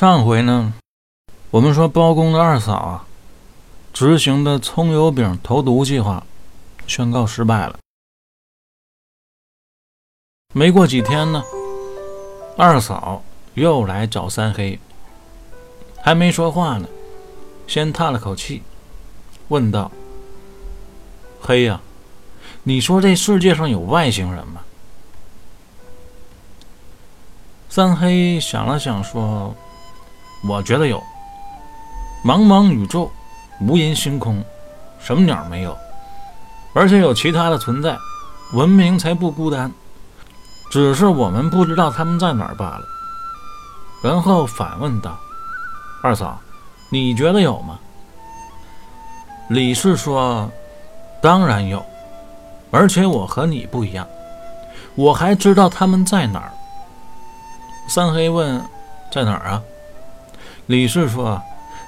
上回呢，我们说包公的二嫂啊，执行的葱油饼投毒计划宣告失败了。没过几天呢，二嫂又来找三黑，还没说话呢，先叹了口气，问道：“黑呀，你说这世界上有外星人吗？”三黑想了想说。我觉得有。茫茫宇宙，无垠星空，什么鸟没有？而且有其他的存在，文明才不孤单。只是我们不知道他们在哪儿罢了。然后反问道：“二嫂，你觉得有吗？”李氏说：“当然有，而且我和你不一样，我还知道他们在哪儿。”三黑问：“在哪儿啊？”李氏说：“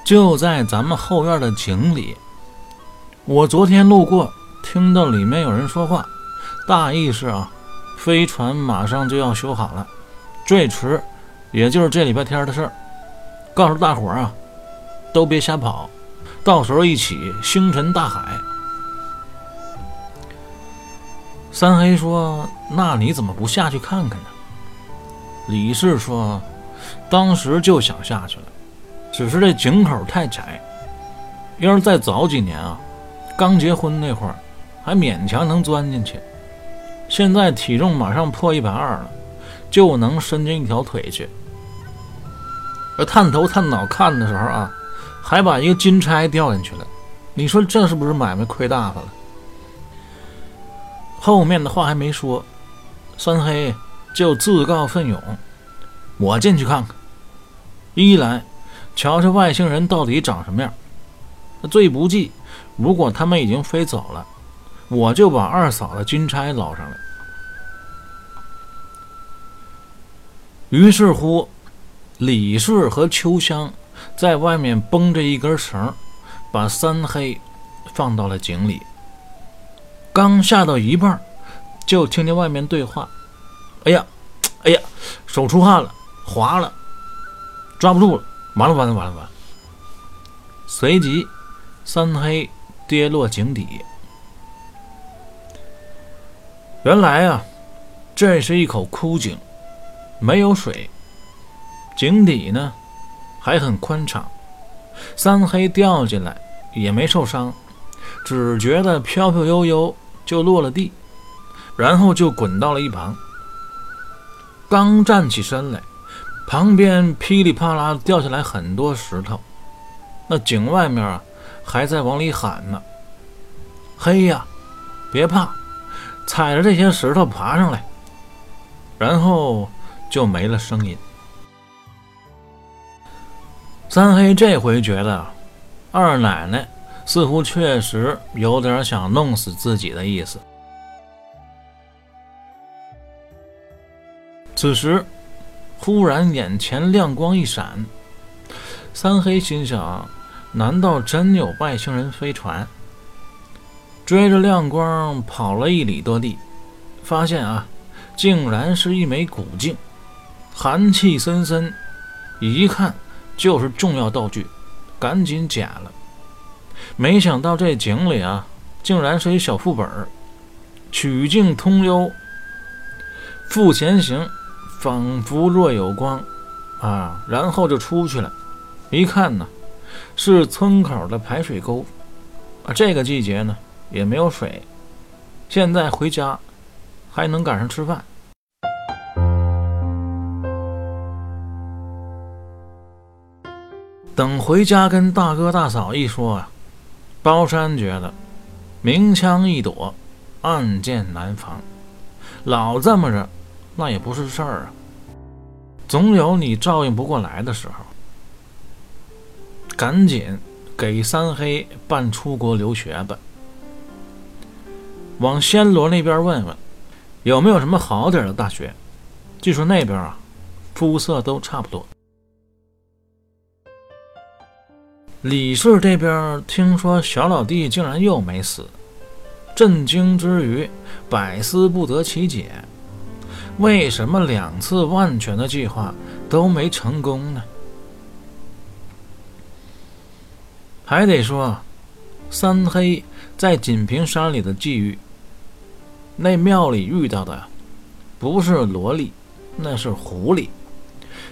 就在咱们后院的井里。我昨天路过，听到里面有人说话，大意是啊，飞船马上就要修好了，最迟也就是这礼拜天的事儿。告诉大伙儿啊，都别瞎跑，到时候一起星辰大海。”三黑说：“那你怎么不下去看看呢？”李氏说：“当时就想下去了。”只是这井口太窄，要是再早几年啊，刚结婚那会儿，还勉强能钻进去。现在体重马上破一百二了，就能伸进一条腿去。而探头探脑看的时候啊，还把一个金钗掉进去了。你说这是不是买卖亏大发了？后面的话还没说，三黑就自告奋勇：“我进去看看。”一来。瞧瞧外星人到底长什么样？最不济，如果他们已经飞走了，我就把二嫂的金钗捞上来。于是乎，李氏和秋香在外面绷着一根绳，把三黑放到了井里。刚下到一半，就听见外面对话：“哎呀，哎呀，手出汗了，滑了，抓不住了。”完了完了完了完了！随即，三黑跌落井底。原来啊，这是一口枯井，没有水，井底呢还很宽敞。三黑掉进来也没受伤，只觉得飘飘悠悠就落了地，然后就滚到了一旁。刚站起身来。旁边噼里啪啦掉下来很多石头，那井外面啊还在往里喊呢：“嘿呀，别怕，踩着这些石头爬上来。”然后就没了声音。三黑这回觉得二奶奶似乎确实有点想弄死自己的意思。此时。忽然，眼前亮光一闪，三黑心想：难道真有外星人飞船？追着亮光跑了一里多地，发现啊，竟然是一枚古镜，寒气森森，一看就是重要道具，赶紧捡了。没想到这井里啊，竟然是一小副本取镜通幽，复前行。仿佛若有光，啊，然后就出去了。一看呢，是村口的排水沟，啊，这个季节呢也没有水。现在回家还能赶上吃饭。等回家跟大哥大嫂一说啊，包山觉得明枪易躲，暗箭难防，老这么着。那也不是事儿啊！总有你照应不过来的时候。赶紧给三黑办出国留学吧。往暹罗那边问问，有没有什么好点的大学？据说那边啊，肤色都差不多。李氏这边听说小老弟竟然又没死，震惊之余，百思不得其解：为什么两次万全的计划都没成功呢？还得说，三黑在锦屏山里的际遇。那庙里遇到的不是萝莉，那是狐狸，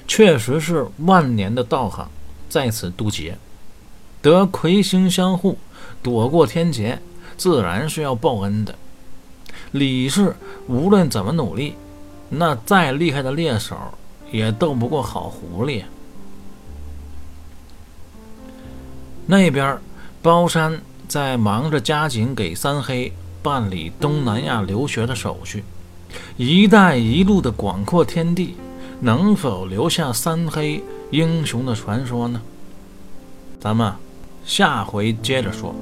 确实是万年的道行在此渡劫，得魁星相护，躲过天劫，自然是要报恩的。李氏无论怎么努力，那再厉害的猎手也斗不过好狐狸。那边包山在忙着加紧给三黑。办理东南亚留学的手续，“一带一路”的广阔天地，能否留下三黑英雄的传说呢？咱们下回接着说。